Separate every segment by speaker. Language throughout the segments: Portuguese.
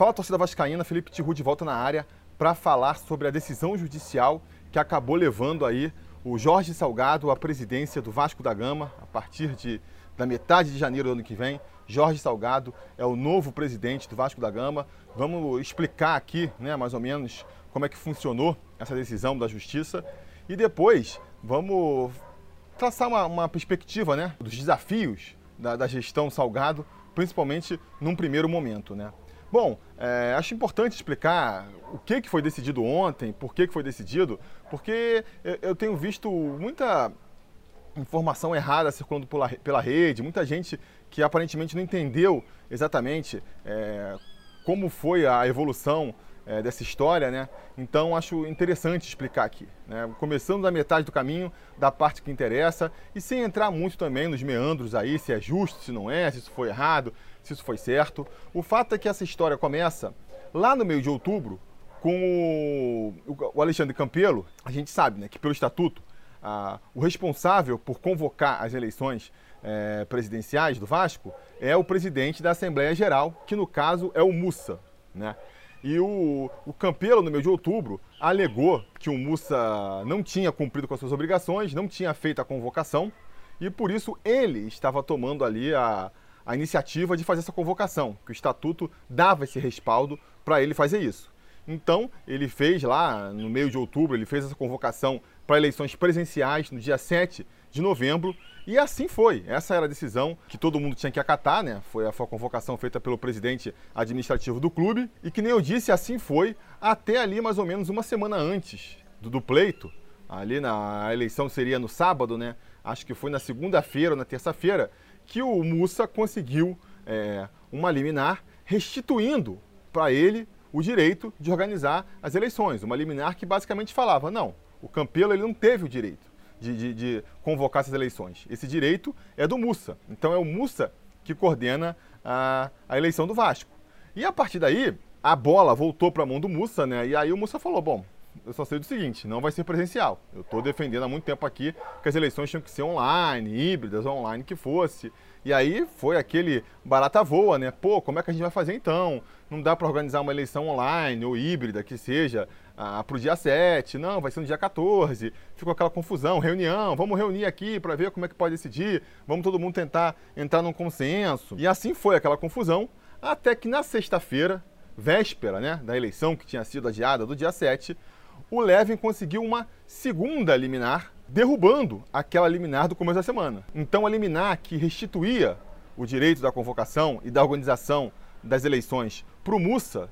Speaker 1: Fala torcida vascaína, Felipe Tiru de volta na área para falar sobre a decisão judicial que acabou levando aí o Jorge Salgado à presidência do Vasco da Gama a partir de, da metade de janeiro do ano que vem. Jorge Salgado é o novo presidente do Vasco da Gama. Vamos explicar aqui, né, mais ou menos, como é que funcionou essa decisão da Justiça e depois vamos traçar uma, uma perspectiva né, dos desafios da, da, gestão Salgado, principalmente num primeiro momento. Né? Bom, é, acho importante explicar o que, que foi decidido ontem, por que, que foi decidido, porque eu tenho visto muita informação errada circulando pela, pela rede, muita gente que aparentemente não entendeu exatamente é, como foi a evolução é, dessa história, né? Então acho interessante explicar aqui, né? Começando da metade do caminho, da parte que interessa e sem entrar muito também nos meandros aí, se é justo, se não é, se isso foi errado, se isso foi certo. O fato é que essa história começa lá no meio de outubro com o, Alexandre Campelo. A gente sabe, né, que pelo estatuto o responsável por convocar as eleições é, presidenciais do Vasco é o presidente da Assembleia Geral, que no caso é o Mussa, né? E o, o Campelo, no mês de outubro, alegou que o Mussa não tinha cumprido com as suas obrigações, não tinha feito a convocação, e por isso ele estava tomando ali a, a iniciativa de fazer essa convocação, que o estatuto dava esse respaldo para ele fazer isso. Então, ele fez lá, no meio de outubro, ele fez essa convocação para eleições presenciais no dia 7 de novembro, e assim foi. Essa era a decisão que todo mundo tinha que acatar, né? Foi a, convocação feita pelo presidente administrativo do clube. E que nem eu disse, assim foi até ali mais ou menos uma semana antes do, do pleito. Ali na eleição seria no sábado, né? Acho que foi na segunda-feira ou na terça-feira que o Mussa conseguiu é, uma liminar restituindo para ele o direito de organizar as eleições. Uma liminar que basicamente falava: não, o Campelo ele não teve o direito de, de, de, convocar essas eleições. Esse direito é do Mussa. Então é o Mussa que coordena a, a eleição do Vasco. E a partir daí, a bola voltou para a mão do Mussa, né? E aí o Mussa falou: bom, eu só sei do seguinte, não vai ser presencial. Eu estou defendendo há muito tempo aqui que as eleições tinham que ser online, híbridas, online que fosse. E aí foi aquele barata voa, né? Pô, como é que a gente vai fazer então? Não dá para organizar uma eleição online ou híbrida que seja ah, para o dia 7, não, vai ser no dia 14. Ficou aquela confusão, reunião, vamos reunir aqui para ver como é que pode decidir, vamos todo mundo tentar entrar num consenso. E assim foi aquela confusão, até que na sexta-feira, véspera né, da eleição que tinha sido adiada do dia 7, o Levin conseguiu uma segunda liminar, derrubando aquela liminar do começo da semana. Então, a liminar que restituía o direito da convocação e da organização das eleições para o Mussa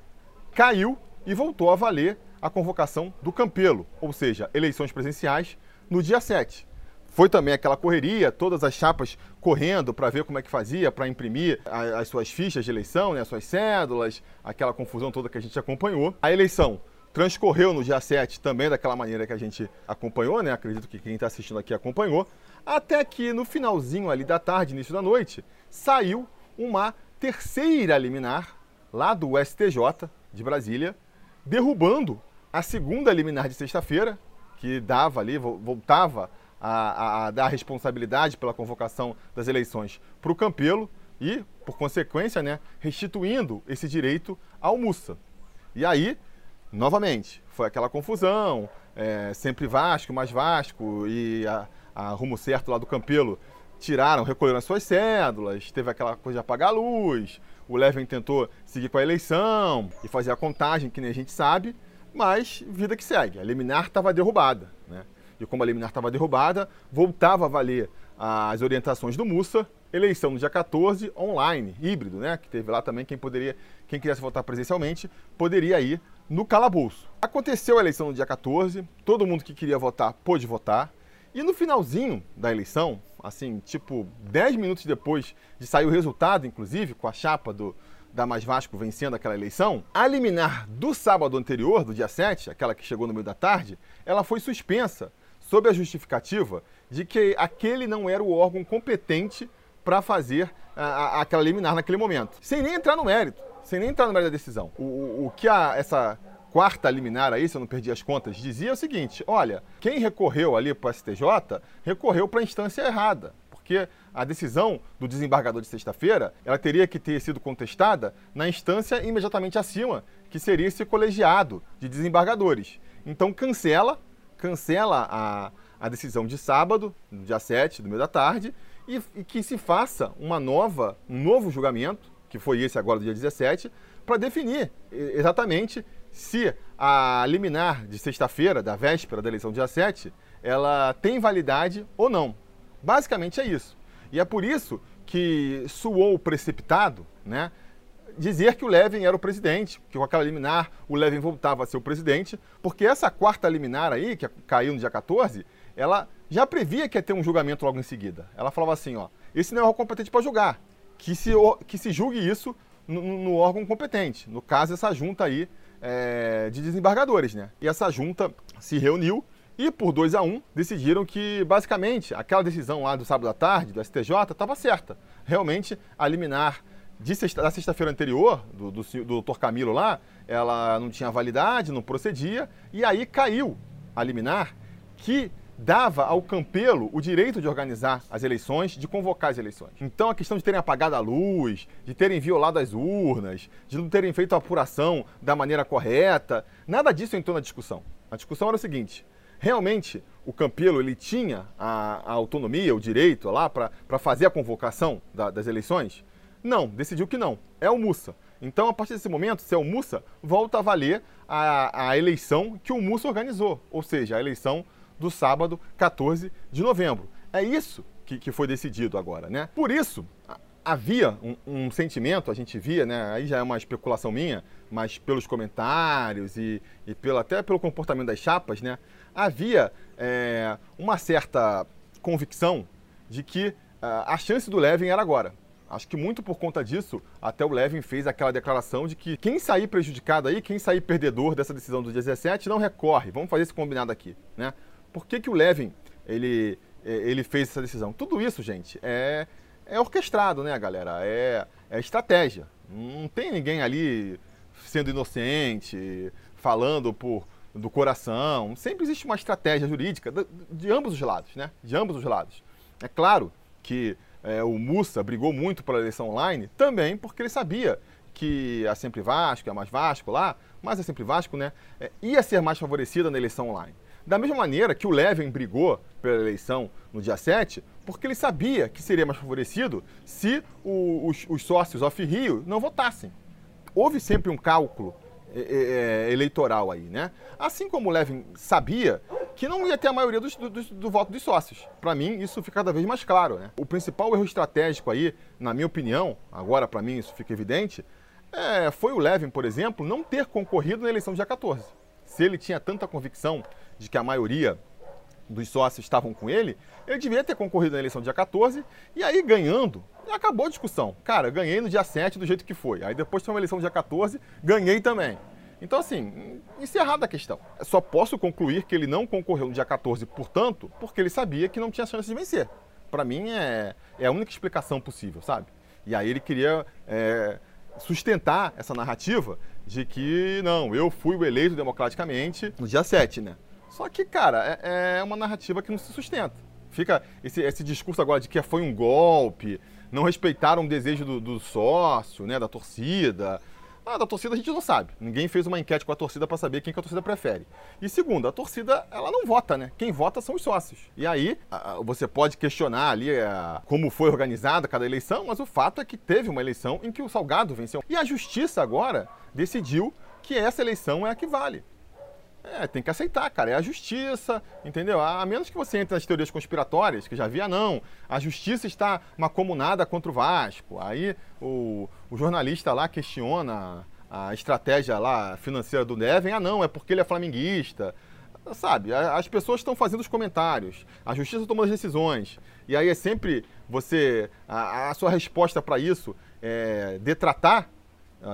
Speaker 1: caiu e voltou a valer a convocação do Campelo, ou seja, eleições presenciais no dia 7. Foi também aquela correria, todas as chapas correndo para ver como é que fazia, para imprimir as suas fichas de eleição, né, as suas cédulas, aquela confusão toda que a gente acompanhou. A eleição transcorreu no dia 7 também daquela maneira que a gente acompanhou, né? Acredito que quem está assistindo aqui acompanhou. Até que no finalzinho ali da tarde, início da noite, saiu uma terceira liminar lá do STJ de Brasília, derrubando a segunda liminar de sexta-feira, que dava ali, voltava a, a, a, dar responsabilidade pela convocação das eleições para o Campelo e, por consequência, né, restituindo esse direito ao Mussa. E aí, novamente, foi aquela confusão, é, sempre Vasco, mais Vasco, e a, a, rumo certo lá do Campelo tiraram, recolheram as suas cédulas, teve aquela coisa de apagar a luz, o Levin tentou seguir com a eleição e fazer a contagem, que nem a gente sabe, mas vida que segue. A liminar estava derrubada, né? E como a liminar estava derrubada, voltava a valer as orientações do Mussa, eleição no dia 14, online, híbrido, né? Que teve lá também quem poderia, quem quisesse votar presencialmente, poderia ir no calabouço. Aconteceu a eleição no dia 14, todo mundo que queria votar pôde votar. E no finalzinho da eleição, assim, tipo 10 minutos depois de sair o resultado, inclusive, com a chapa do, da Mais Vasco vencendo aquela eleição, a liminar do sábado anterior, do dia 7, aquela que chegou no meio da tarde, ela foi suspensa sob a justificativa de que aquele não era o órgão competente para fazer a, a, aquela liminar naquele momento, sem nem entrar no mérito, sem nem entrar no mérito da decisão. O, o, o que a, essa quarta liminar aí, se eu não perdi as contas, dizia o seguinte: olha, quem recorreu ali para o STJ recorreu para a instância errada porque a decisão do desembargador de sexta-feira, ela teria que ter sido contestada na instância imediatamente acima, que seria esse colegiado de desembargadores. Então cancela, cancela a, a decisão de sábado, no dia 7, do meio da tarde, e, e que se faça uma nova, um novo julgamento, que foi esse agora do dia 17, para definir exatamente se a liminar de sexta-feira, da véspera da eleição dia 7, ela tem validade ou não. Basicamente é isso. E é por isso que suou precipitado, né? Dizer que o Levin era o presidente, que com aquela liminar o Levin voltava a ser o presidente, porque essa quarta liminar aí, que caiu no dia 14, ela já previa que ia ter um julgamento logo em seguida. Ela falava assim, ó, esse não é o competente para julgar, que se, que se julgue isso no, no, órgão competente, no caso essa junta aí é, de desembargadores, né? E essa junta se reuniu e por 2 a 1 um, decidiram que, basicamente, aquela decisão lá do sábado à tarde, do STJ, estava certa. Realmente, a liminar de sexta, da sexta-feira anterior, do, do, do doutor Camilo lá, ela não tinha validade, não procedia, e aí caiu a liminar que dava ao Campelo o direito de organizar as eleições, de convocar as eleições. Então a questão de terem apagado a luz, de terem violado as urnas, de não terem feito a apuração da maneira correta, nada disso entrou na discussão. A discussão era o seguinte: realmente o Campelo ele tinha a, a autonomia, o direito lá para fazer a convocação da, das eleições? Não, decidiu que não. É o Mussa. Então, a partir desse momento, se é o Mussa, volta a valer a, a eleição que o Mussa organizou, ou seja, a eleição do sábado 14 de novembro. É isso que, que foi decidido agora, né? Por isso, havia um, um, sentimento, a gente via, né? Aí já é uma especulação minha, mas pelos comentários e, e pelo, até pelo comportamento das chapas, né? Havia é, uma certa convicção de que uh, a chance do Levin era agora. Acho que muito por conta disso, até o Levin fez aquela declaração de que quem sair prejudicado aí, quem sair perdedor dessa decisão do 17, não recorre. Vamos fazer esse combinado aqui, né? Por que, que o Levin ele, é, ele fez essa decisão? Tudo isso, gente, é, é orquestrado, né, galera? É, é estratégia. Não tem ninguém ali sendo inocente, falando por do coração. Sempre existe uma estratégia jurídica de, de ambos os lados, né? De ambos os lados. É claro que é, o Mussa brigou muito pela eleição online também porque ele sabia que a Sempre Vasco, a Mais Vasco lá, mas a Sempre Vasco, né, é, ia ser mais favorecida na eleição online. Da mesma maneira que o Levin brigou pela eleição no dia 7, porque ele sabia que seria mais favorecido se o, os, os, sócios off-Rio não votassem. Houve sempre um cálculo é, é, é, eleitoral aí, né? Assim como o Levin sabia que não ia ter a maioria dos, do, do, do voto dos sócios. Para mim, isso fica cada vez mais claro, né? O principal erro estratégico aí, na minha opinião, agora para mim isso fica evidente, é, foi o Levin, por exemplo, não ter concorrido na eleição do dia 14. Se ele tinha tanta convicção de que a maioria dos sócios estavam com ele, ele devia ter concorrido na eleição dia 14 e aí ganhando, acabou a discussão. Cara, ganhei no dia 7 do jeito que foi. Aí depois tem uma eleição dia 14, ganhei também. Então, assim, encerrada a questão. Só posso concluir que ele não concorreu no dia 14, portanto, porque ele sabia que não tinha chance de vencer. Para mim, é, é a única explicação possível, sabe? E aí ele queria é, sustentar essa narrativa de que, não, eu fui o eleito democraticamente no dia 7, né? Só que, cara, é, é uma narrativa que não se sustenta. Fica esse, esse discurso agora de que foi um golpe, não respeitaram o desejo do, do sócio, né, da torcida. Ah, da torcida a gente não sabe. Ninguém fez uma enquete com a torcida para saber quem que a torcida prefere. E segundo, a torcida, ela não vota, né? Quem vota são os sócios. E aí, você pode questionar ali como foi organizada cada eleição, mas o fato é que teve uma eleição em que o Salgado venceu. E a justiça agora decidiu que essa eleição é a que vale. É, tem que aceitar, cara. É a justiça, entendeu? A menos que você entre nas teorias conspiratórias, que já havia, não. A justiça está macomunada contra o Vasco. Aí o, o jornalista lá questiona a estratégia lá financeira do Neven. Ah, não, é porque ele é flamenguista. Sabe, as pessoas estão fazendo os comentários, a justiça tomou as decisões. E aí é sempre você. A, a sua resposta para isso é detratar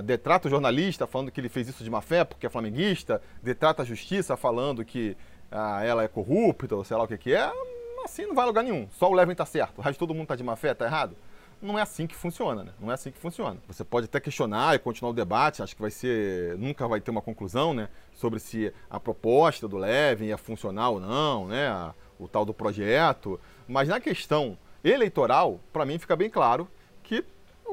Speaker 1: detrata o jornalista falando que ele fez isso de má fé porque é flamenguista, detrata a justiça falando que ah, ela é corrupta, ou sei lá o que, que é, assim não vai a lugar nenhum. Só o Levin tá certo, o resto todo mundo tá de má fé, tá errado. Não é assim que funciona, né? Não é assim que funciona. Você pode até questionar e continuar o debate, acho que vai ser. nunca vai ter uma conclusão, né? Sobre se a proposta do Levin é funcional ou não, né? o tal do projeto. Mas na questão eleitoral, para mim fica bem claro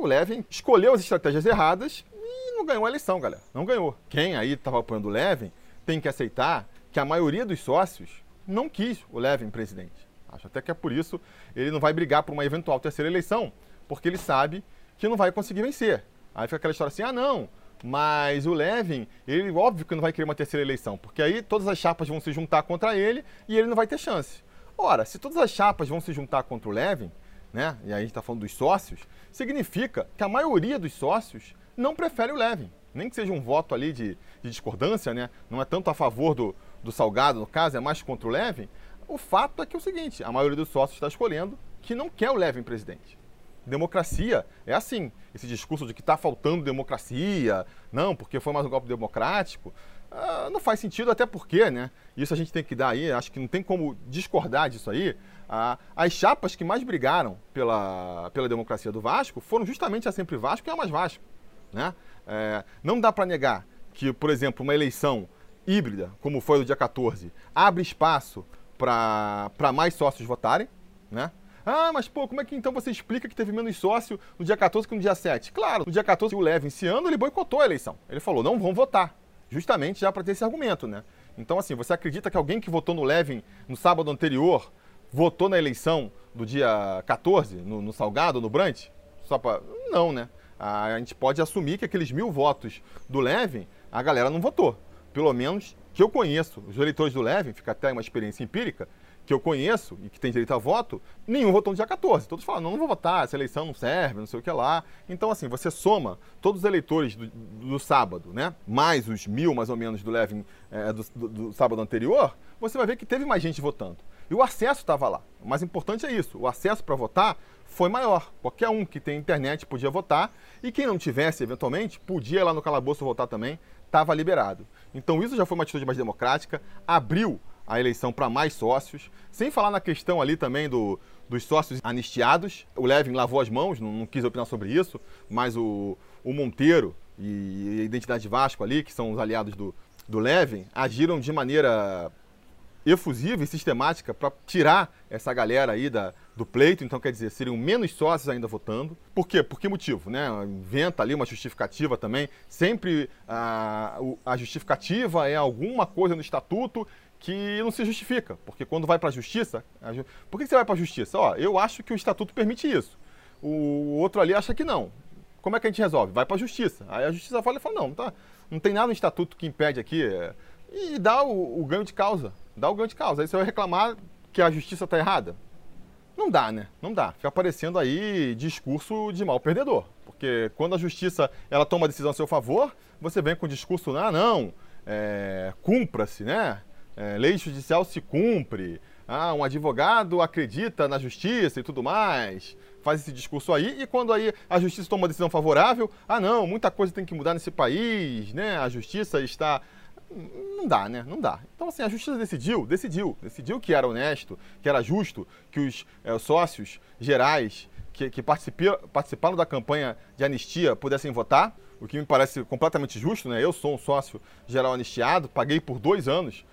Speaker 1: o Levin escolheu as estratégias erradas e não ganhou a eleição, galera. Não ganhou. Quem aí estava apoiando o Levin tem que aceitar que a maioria dos sócios não quis o Levin presidente. Acho até que é por isso ele não vai brigar por uma eventual terceira eleição, porque ele sabe que não vai conseguir vencer. Aí fica aquela história assim: ah, não, mas o Levin, ele óbvio que não vai querer uma terceira eleição, porque aí todas as chapas vão se juntar contra ele e ele não vai ter chance. Ora, se todas as chapas vão se juntar contra o Levin, né, e aí a gente está falando dos sócios, significa que a maioria dos sócios não prefere o Levin. Nem que seja um voto ali de, de discordância, né? Não é tanto a favor do, do Salgado, no caso, é mais contra o Levin. O fato é que é o seguinte, a maioria dos sócios está escolhendo que não quer o Levin presidente. Democracia é assim. Esse discurso de que está faltando democracia, não, porque foi mais um golpe democrático, uh, não faz sentido, até porque, né? Isso a gente tem que dar aí, acho que não tem como discordar disso aí. As chapas que mais brigaram pela, pela democracia do Vasco foram justamente a Sempre Vasco e a Mais Vasco. Né? É, não dá para negar que, por exemplo, uma eleição híbrida, como foi o dia 14, abre espaço para mais sócios votarem, né? Ah, mas pô, como é que então você explica que teve menos sócio no dia 14 que no dia 7? Claro, no dia 14 o Leve, esse ano, ele boicotou a eleição. Ele falou, não vão votar. Justamente já para ter esse argumento, né? Então, assim, você acredita que alguém que votou no Levin no sábado anterior votou na eleição do dia 14, no, no Salgado, no Brant? Só para. Não, né? A gente pode assumir que aqueles mil votos do Levin, a galera não votou. Pelo menos que eu conheço, os eleitores do Levin, fica até uma experiência empírica, que eu conheço e que tem direito a voto, nenhum votou no dia 14. Todos falam, não, não vou votar, essa eleição não serve, não sei o que lá. Então, assim, você soma todos os eleitores do, do sábado, né? Mais os mil, mais ou menos, do Levin é, do, do, do, sábado anterior, você vai ver que teve mais gente votando. E o acesso estava lá. O mais importante é isso: o acesso para votar foi maior. Qualquer um que tem internet podia votar e quem não tivesse, eventualmente, podia ir lá no calabouço votar também, estava liberado. Então, isso já foi uma atitude mais democrática, abriu a eleição para mais sócios, sem falar na questão ali também do, dos sócios anistiados. O Levin lavou as mãos, não, não quis opinar sobre isso, mas o, o Monteiro e a Identidade Vasco ali, que são os aliados do, do Levin, agiram de maneira efusiva e sistemática para tirar essa galera aí da, do pleito, então quer dizer, seriam menos sócios ainda votando. Por quê? Por que motivo? Né? Inventa ali uma justificativa também. Sempre a, a justificativa é alguma coisa no estatuto que não se justifica, porque quando vai para a justiça, por que você vai para a justiça? Ó, eu acho que o estatuto permite isso. O outro ali acha que não. Como é que a gente resolve? Vai para a justiça. Aí a justiça fala e fala, não, tá, não tem nada no estatuto que impede aqui. É, e dá o, o, ganho de causa. Dá o ganho de causa. Aí você vai reclamar que a justiça está errada. Não dá, né? Não dá. Fica aparecendo aí discurso de mal perdedor. Porque quando a justiça ela toma a decisão a seu favor, você vem com o discurso, ah, não, é, cumpra-se, né? é, lei judicial se cumpre, ah, um advogado acredita na justiça e tudo mais, faz esse discurso aí, e quando aí a justiça toma uma decisão favorável, ah não, muita coisa tem que mudar nesse país, né? A justiça está. Não dá, né? Não dá. Então, assim, a justiça decidiu, decidiu, decidiu que era honesto, que era justo, que os é, sócios gerais que, que participaram da campanha de anistia pudessem votar, o que me parece completamente justo, né? Eu sou um sócio geral anistiado, paguei por dois anos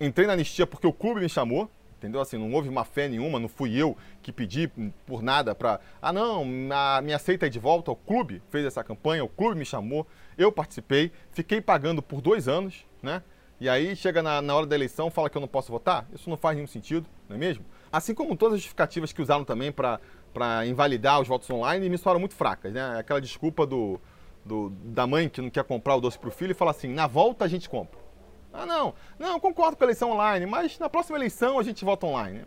Speaker 1: entrei na anistia porque o clube me chamou, entendeu? Assim, não houve má fé nenhuma, não fui eu que pedi por nada para. Ah, não, a, me aceita aí de volta. O clube fez essa campanha, o clube me chamou, eu participei, fiquei pagando por dois anos, né? E aí chega na, na hora da eleição, fala que eu não posso votar? Isso não faz nenhum sentido, não é mesmo? Assim como todas as justificativas que usaram também para invalidar os votos online me soaram muito fracas, né? Aquela desculpa do, do, da mãe que não quer comprar o doce para o filho e fala assim: na volta a gente compra. Ah, não, não, concordo com a eleição online, mas na próxima eleição a gente vota online.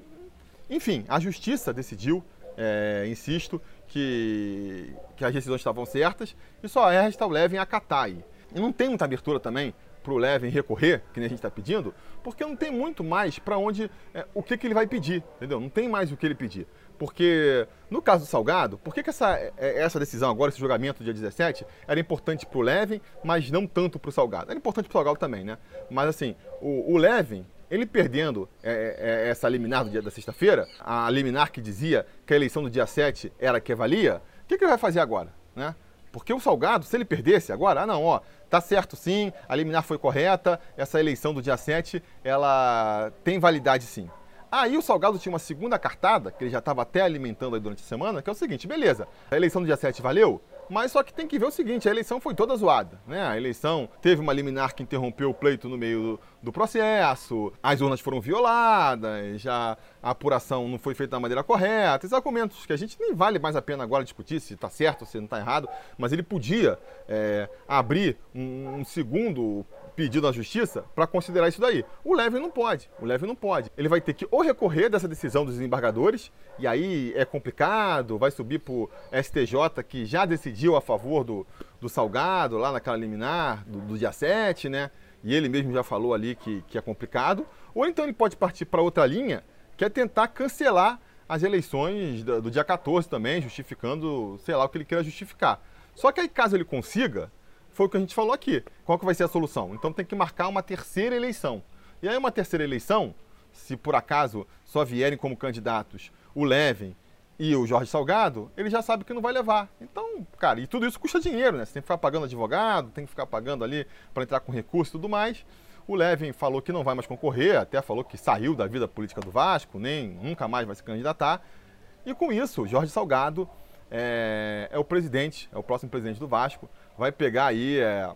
Speaker 1: Enfim, a justiça decidiu, é, insisto, que, que as decisões estavam certas e só resta o Levin acatar aí. E não tem muita abertura também para o Levin recorrer, que nem a gente está pedindo, porque não tem muito mais para onde, é, o que, que ele vai pedir, entendeu? Não tem mais o que ele pedir. Porque, no caso do Salgado, por que, que essa, é, essa decisão agora, esse julgamento dia 17, era importante para o Levin, mas não tanto para o Salgado? Era importante para o Salgado também, né? Mas assim, o, o Levin, ele perdendo é, é, essa liminar do dia da sexta-feira, a liminar que dizia que a eleição do dia 7 era que valia, o que, que ele vai fazer agora, né? Porque o Salgado, se ele perdesse agora, ah não, ó, tá certo sim, a liminar foi correta, essa eleição do dia 7, ela tem validade sim. Aí o Salgado tinha uma segunda cartada, que ele já estava até alimentando aí durante a semana, que é o seguinte, beleza, a eleição do dia 7 valeu, mas só que tem que ver o seguinte, a eleição foi toda zoada, né? A eleição teve uma liminar que interrompeu o pleito no meio do, do processo, as urnas foram violadas, já a apuração não foi feita da maneira correta, esses argumentos que a gente nem vale mais a pena agora discutir se está certo ou se não está errado, mas ele podia é, abrir um, um segundo pedido à justiça para considerar isso daí. O Leve não pode. O Leve não pode. Ele vai ter que ou recorrer dessa decisão dos desembargadores, e aí é complicado, vai subir para o STJ, que já decidiu a favor do, do Salgado, lá naquela liminar do, do dia 7, né? E ele mesmo já falou ali que, que é complicado. Ou então ele pode partir para outra linha, que é tentar cancelar as eleições do, do dia 14 também, justificando, sei lá, o que ele queira justificar. Só que aí, caso ele consiga, foi o que a gente falou aqui. Qual que vai ser a solução? Então tem que marcar uma terceira eleição. E aí uma terceira eleição, se por acaso só vierem como candidatos o Levin e o Jorge Salgado, ele já sabe que não vai levar. Então, cara, e tudo isso custa dinheiro, né? Você tem que ficar pagando advogado, tem que ficar pagando ali para entrar com recurso e tudo mais. O Levin falou que não vai mais concorrer, até falou que saiu da vida política do Vasco, nem nunca mais vai se candidatar. E com isso, Jorge Salgado é, é o presidente, é o próximo presidente do Vasco vai pegar aí é,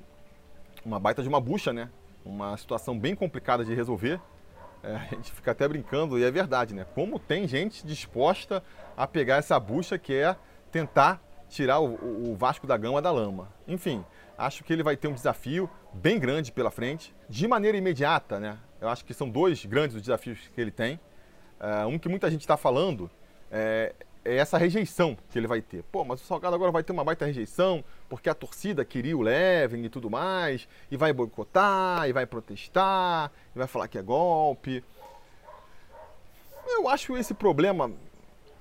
Speaker 1: uma baita de uma bucha, né? Uma situação bem complicada de resolver. É, a gente fica até brincando, e é verdade, né? Como tem gente disposta a pegar essa bucha que é tentar tirar o, o Vasco da Gama da lama. Enfim, acho que ele vai ter um desafio bem grande pela frente, de maneira imediata, né? Eu acho que são dois grandes os desafios que ele tem. É, um que muita gente está falando é, é essa rejeição que ele vai ter. Pô, mas o Salgado agora vai ter uma baita rejeição, porque a torcida queria o Levin e tudo mais, e vai boicotar, e vai protestar, e vai falar que é golpe. Eu acho esse problema,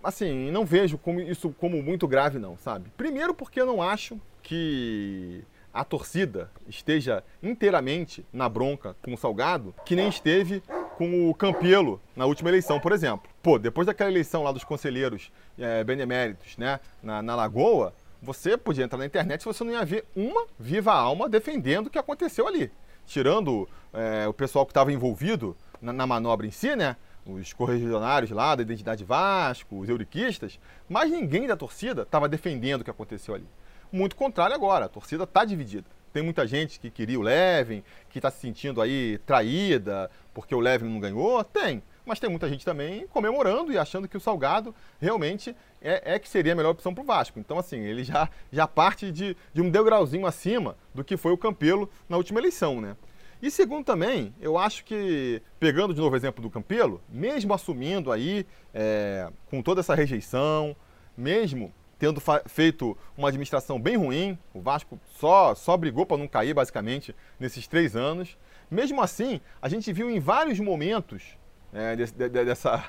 Speaker 1: assim, não vejo como isso como muito grave não, sabe? Primeiro porque eu não acho que a torcida esteja inteiramente na bronca com o Salgado, que nem esteve com o Campelo na última eleição, por exemplo. Pô, depois daquela eleição lá dos conselheiros é, beneméritos, né, na, na Lagoa, você podia entrar na internet e você não ia ver uma viva alma defendendo o que aconteceu ali. Tirando é, o pessoal que estava envolvido na, na, manobra em si, né? Os correligionários lá da Identidade Vasco, os euriquistas, mas ninguém da torcida estava defendendo o que aconteceu ali. Muito contrário agora, a torcida está dividida. Tem muita gente que queria o Levin, que está se sentindo aí traída porque o Levin não ganhou. Tem. Mas tem muita gente também comemorando e achando que o Salgado realmente é, é que seria a melhor opção para o Vasco. Então, assim, ele já, já parte de, de um degrauzinho acima do que foi o Campelo na última eleição, né? E segundo também, eu acho que, pegando de novo o exemplo do Campelo, mesmo assumindo aí é, com toda essa rejeição, mesmo tendo feito uma administração bem ruim, o Vasco só, só brigou para não cair, basicamente, nesses três anos. Mesmo assim, a gente viu em vários momentos é, desse, de, dessa,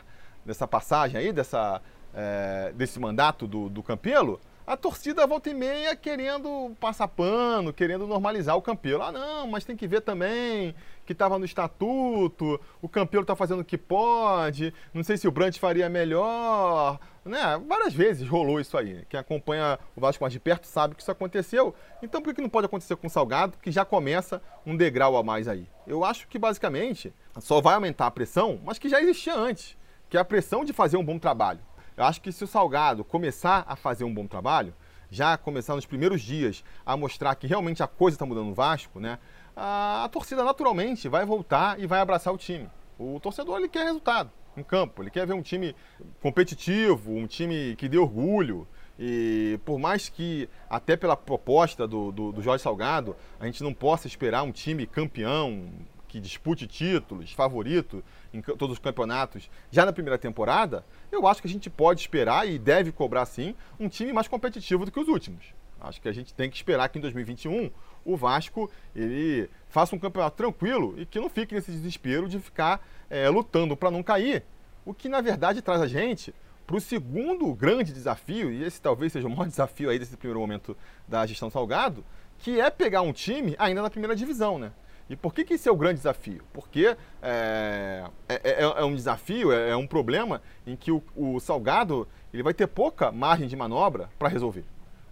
Speaker 1: dessa passagem aí, dessa, é, desse mandato do, do Campelo, a torcida volta e meia querendo passar pano, querendo normalizar o Campelo. Ah, não, mas tem que ver também que estava no estatuto, o Campelo está fazendo o que pode, não sei se o Brant faria melhor. Né? Várias vezes rolou isso aí. Quem acompanha o Vasco mais de perto sabe que isso aconteceu. Então por que não pode acontecer com o Salgado, que já começa um degrau a mais aí? Eu acho que basicamente só vai aumentar a pressão, mas que já existia antes, que é a pressão de fazer um bom trabalho. Eu acho que se o Salgado começar a fazer um bom trabalho, já começar nos primeiros dias a mostrar que realmente a coisa está mudando no Vasco, né? A, a, torcida naturalmente vai voltar e vai abraçar o time. O torcedor ele quer resultado em campo, ele quer ver um time competitivo, um time que dê orgulho. E por mais que, até pela proposta do, do, do Jorge Salgado, a gente não possa esperar um time campeão, que dispute títulos, favorito em todos os campeonatos já na primeira temporada, eu acho que a gente pode esperar e deve cobrar sim um time mais competitivo do que os últimos. Acho que a gente tem que esperar que em 2021 o Vasco ele faça um campeonato tranquilo e que não fique nesse desespero de ficar é, lutando para não cair. O que na verdade traz a gente para o segundo grande desafio, e esse talvez seja o maior desafio aí desse primeiro momento da gestão Salgado, que é pegar um time ainda na primeira divisão, né? E por que, que esse é o grande desafio? Porque é, é, é, é um desafio, é, é, um problema em que o, o, Salgado ele vai ter pouca margem de manobra para resolver.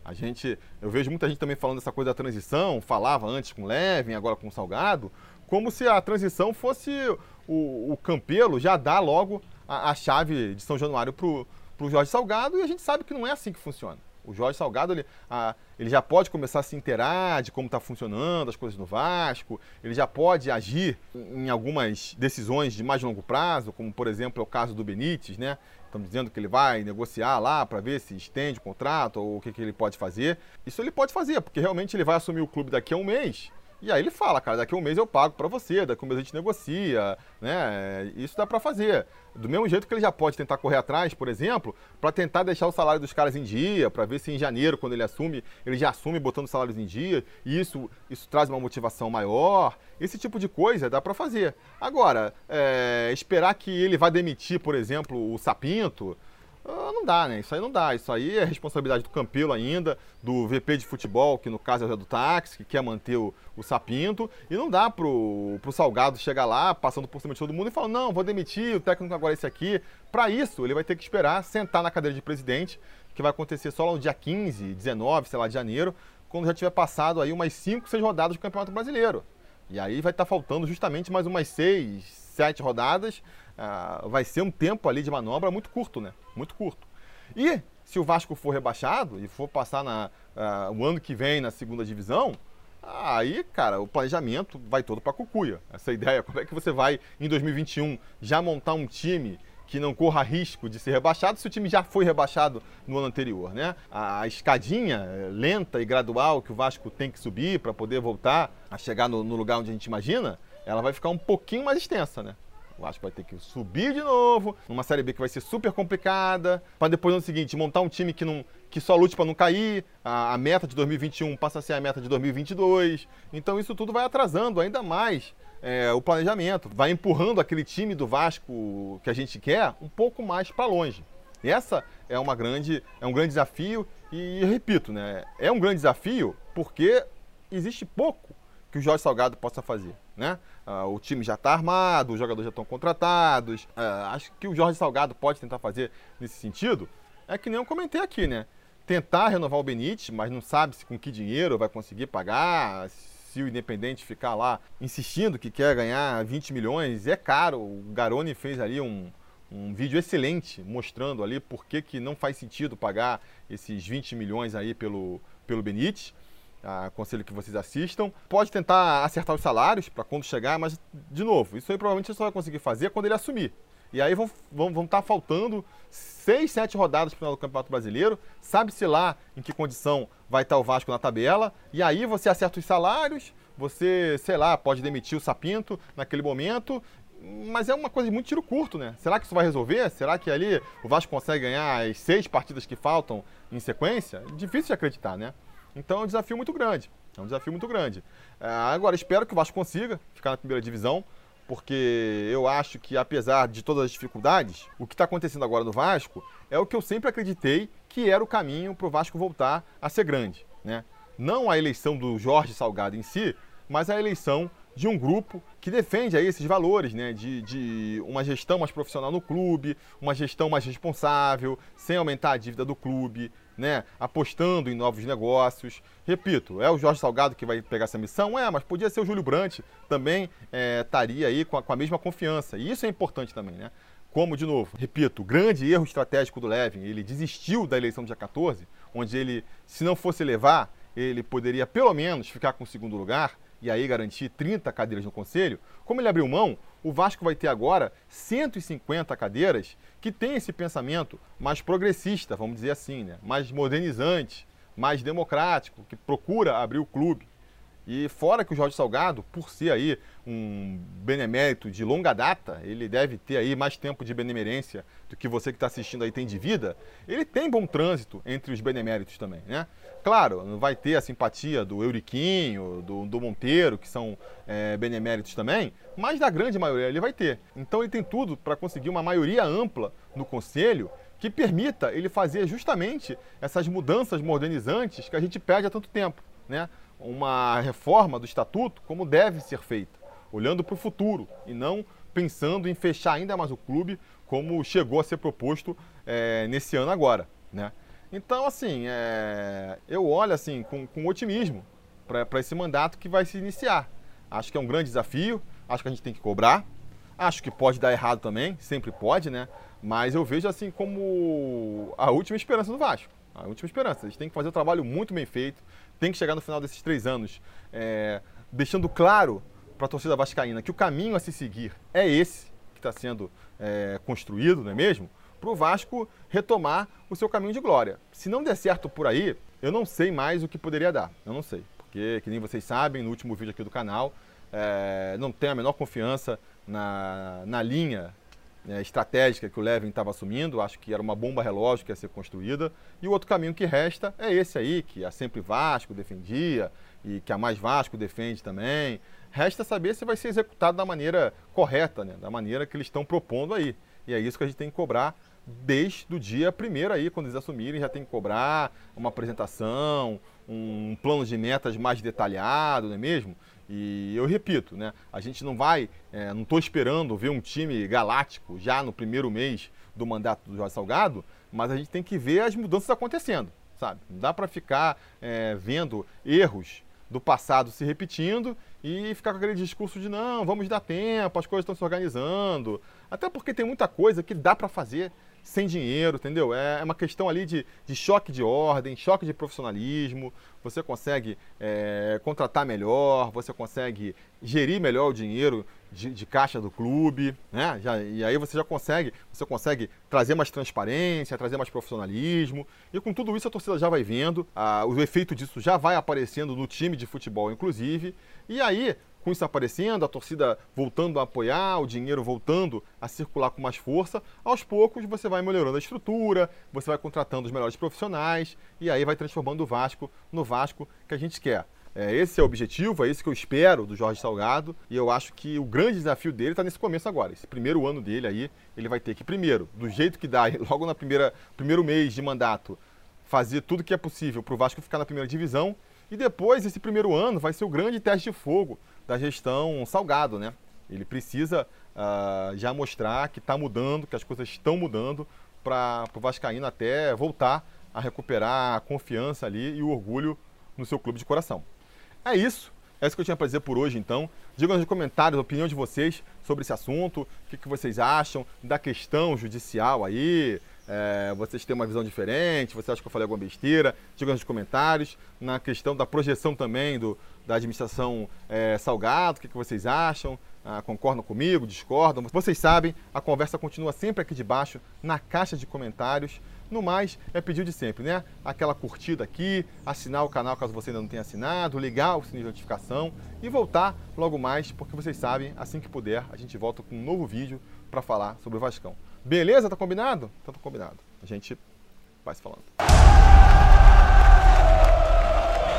Speaker 1: A gente, eu vejo muita gente também falando dessa coisa da transição, falava antes com Levin, agora com o Salgado, como se a transição fosse o, o Campelo já dar logo a, a chave de São Januário para o Jorge Salgado e a gente sabe que não é assim que funciona. O Jorge Salgado ele, a, ele já pode começar a se inteirar de como está funcionando as coisas no Vasco, ele já pode agir em algumas decisões de mais longo prazo, como por exemplo é o caso do Benítez, né? Estamos dizendo que ele vai negociar lá para ver se estende o contrato ou o que, que ele pode fazer. Isso ele pode fazer, porque realmente ele vai assumir o clube daqui a um mês e aí ele fala, cara, daqui a um mês eu pago para você, daqui a um mês a gente negocia, né? Isso dá para fazer. Do mesmo jeito que ele já pode tentar correr atrás, por exemplo, para tentar deixar o salário dos caras em dia, para ver se em janeiro, quando ele assume, ele já assume botando salários em dia, e isso, isso traz uma motivação maior. Esse tipo de coisa dá para fazer. Agora, é, esperar que ele vá demitir, por exemplo, o Sapinto, não dá, né? Isso aí não dá. Isso aí é responsabilidade do Campelo ainda, do VP de futebol, que no caso é do táxi, que quer manter o, o Sapinto. E não dá pro, pro Salgado chegar lá, passando por cima de todo mundo e falar: não, vou demitir, o técnico agora é esse aqui. Para isso, ele vai ter que esperar sentar na cadeira de presidente, que vai acontecer só lá no dia 15, 19, sei lá, de janeiro, quando já tiver passado aí umas 5, 6 rodadas do Campeonato Brasileiro. E aí vai estar tá faltando justamente mais umas 6, 7 rodadas ah, vai ser um tempo ali de manobra muito curto, né? Muito curto. E se o Vasco for rebaixado e for passar na, uh, o ano que vem na segunda divisão, aí, cara, o planejamento vai todo para cucuia. Essa ideia, como é que você vai em 2021 já montar um time que não corra risco de ser rebaixado se o time já foi rebaixado no ano anterior, né? A escadinha eh, lenta e gradual que o Vasco tem que subir para poder voltar a chegar no, no lugar onde a gente imagina, ela vai ficar um pouquinho mais extensa, né? O Vasco vai ter que subir de novo, numa Série B que vai ser super complicada, para depois no seguinte montar um time que, não, que só lute para não cair. A, a, meta de 2021 passa a ser a meta de 2022. Então isso tudo vai atrasando ainda mais é, o planejamento, vai empurrando aquele time do Vasco que a gente quer um pouco mais para longe. Essa é uma grande, é um grande desafio e repito, né, é um grande desafio porque existe pouco que o Jorge Salgado possa fazer, né? Uh, o time já está armado, os jogadores já estão contratados. Uh, acho que o Jorge Salgado pode tentar fazer nesse sentido. É que nem eu comentei aqui, né? Tentar renovar o Benítez, mas não sabe se com que dinheiro vai conseguir pagar, se o Independente ficar lá insistindo que quer ganhar 20 milhões, é caro. O Garoni fez ali um, um vídeo excelente mostrando ali por que, que não faz sentido pagar esses 20 milhões aí pelo, pelo Benítez aconselho que vocês assistam. Pode tentar acertar os salários para quando chegar, mas, de novo, isso aí provavelmente você só vai conseguir fazer quando ele assumir. E aí vão estar vão, vão tá faltando seis, sete rodadas para o Campeonato Brasileiro. Sabe-se lá em que condição vai estar tá o Vasco na tabela. E aí você acerta os salários, você, sei lá, pode demitir o Sapinto naquele momento. Mas é uma coisa de muito tiro curto, né? Será que isso vai resolver? Será que ali o Vasco consegue ganhar as seis partidas que faltam em sequência? Difícil de acreditar, né? Então é um desafio muito grande. É um desafio muito grande. É, agora, espero que o Vasco consiga ficar na primeira divisão, porque eu acho que, apesar de todas as dificuldades, o que está acontecendo agora no Vasco é o que eu sempre acreditei que era o caminho para o Vasco voltar a ser grande. Né? Não a eleição do Jorge Salgado em si, mas a eleição de um grupo que defende aí esses valores, né? De, de, uma gestão mais profissional no clube, uma gestão mais responsável, sem aumentar a dívida do clube, né? Apostando em novos negócios. Repito, é o Jorge Salgado que vai pegar essa missão? É, mas podia ser o Júlio Brandt também é, estaria aí com a, com a mesma confiança. E isso é importante também, né? Como, de novo, repito, grande erro estratégico do Levin, ele desistiu da eleição do dia 14, onde ele, se não fosse levar, ele poderia pelo menos ficar com o segundo lugar, e aí garantir 30 cadeiras no conselho, como ele abriu mão, o Vasco vai ter agora 150 cadeiras que tem esse pensamento mais progressista, vamos dizer assim, né? mais modernizante, mais democrático, que procura abrir o clube. E fora que o Jorge Salgado, por ser aí um benemérito de longa data, ele deve ter aí mais tempo de benemerência do que você que está assistindo aí tem de vida, ele tem bom trânsito entre os beneméritos também, né? Claro, não vai ter a simpatia do Euriquinho, do, do Monteiro, que são é, beneméritos também, mas da grande maioria ele vai ter. Então ele tem tudo para conseguir uma maioria ampla no conselho que permita ele fazer justamente essas mudanças modernizantes que a gente pede há tanto tempo, né? Uma reforma do estatuto como deve ser feita, olhando para o futuro e não pensando em fechar ainda mais o clube como chegou a ser proposto é, nesse ano agora, né? Então, assim, é, eu olho assim com, com otimismo para esse mandato que vai se iniciar. Acho que é um grande desafio, acho que a gente tem que cobrar, Acho que pode dar errado também, sempre pode, né? Mas eu vejo assim como a última esperança do Vasco. A última esperança. Eles têm que fazer o um trabalho muito bem feito, tem que chegar no final desses três anos é, deixando claro para a torcida vascaína que o caminho a se seguir é esse que está sendo é, construído, não é mesmo? Para o Vasco retomar o seu caminho de glória. Se não der certo por aí, eu não sei mais o que poderia dar. Eu não sei. Porque, que nem vocês sabem, no último vídeo aqui do canal, é, não tenho a menor confiança na, na linha é, estratégica que o Levin estava assumindo, acho que era uma bomba relógio que ia ser construída, e o outro caminho que resta é esse aí, que a Sempre Vasco defendia, e que a Mais Vasco defende também. Resta saber se vai ser executado da maneira correta, né? da maneira que eles estão propondo aí. E é isso que a gente tem que cobrar desde o dia primeiro aí, quando eles assumirem, já tem que cobrar uma apresentação, um plano de metas mais detalhado, não é mesmo? E eu repito, né? A gente não vai, é, não estou esperando ver um time galáctico já no primeiro mês do mandato do Jorge Salgado, mas a gente tem que ver as mudanças acontecendo, sabe? Não dá para ficar é, vendo erros do passado se repetindo e ficar com aquele discurso de não, vamos dar tempo, as coisas estão se organizando. Até porque tem muita coisa que dá para fazer sem dinheiro, entendeu? É, é uma questão ali de, de choque de ordem, choque de profissionalismo. Você consegue é, contratar melhor, você consegue gerir melhor o dinheiro de, de caixa do clube, né? Já, e aí você já consegue, você consegue trazer mais transparência, trazer mais profissionalismo. E com tudo isso a torcida já vai vendo, a, o efeito disso já vai aparecendo no time de futebol, inclusive. E aí com isso aparecendo, a torcida voltando a apoiar, o dinheiro voltando a circular com mais força, aos poucos você vai melhorando a estrutura, você vai contratando os melhores profissionais e aí vai transformando o Vasco no Vasco que a gente quer. É, esse é o objetivo, é isso que eu espero do Jorge Salgado e eu acho que o grande desafio dele está nesse começo agora. Esse primeiro ano dele aí, ele vai ter que, primeiro, do jeito que dá, logo no primeiro mês de mandato, fazer tudo que é possível para o Vasco ficar na primeira divisão e depois, esse primeiro ano, vai ser o grande teste de fogo da gestão Salgado, né? Ele precisa uh, já mostrar que está mudando, que as coisas estão mudando para o Vascaíno até voltar a recuperar a confiança ali e o orgulho no seu clube de coração. É isso. É isso que eu tinha para dizer por hoje, então. Digam nos comentários a opinião de vocês sobre esse assunto, o que, que vocês acham da questão judicial aí, é, vocês têm uma visão diferente, você acha que eu falei alguma besteira, diga nos comentários. Na questão da projeção também do, da administração é, Salgado, o que, que vocês acham? Ah, concordam comigo, discordam? Vocês sabem, a conversa continua sempre aqui debaixo, na caixa de comentários. No mais, é pedido de sempre, né? Aquela curtida aqui, assinar o canal caso você ainda não tenha assinado, ligar o sininho de notificação e voltar logo mais, porque vocês sabem, assim que puder, a gente volta com um novo vídeo para falar sobre o Vascão. Beleza? Tá combinado? Então tá combinado. A gente vai se falando.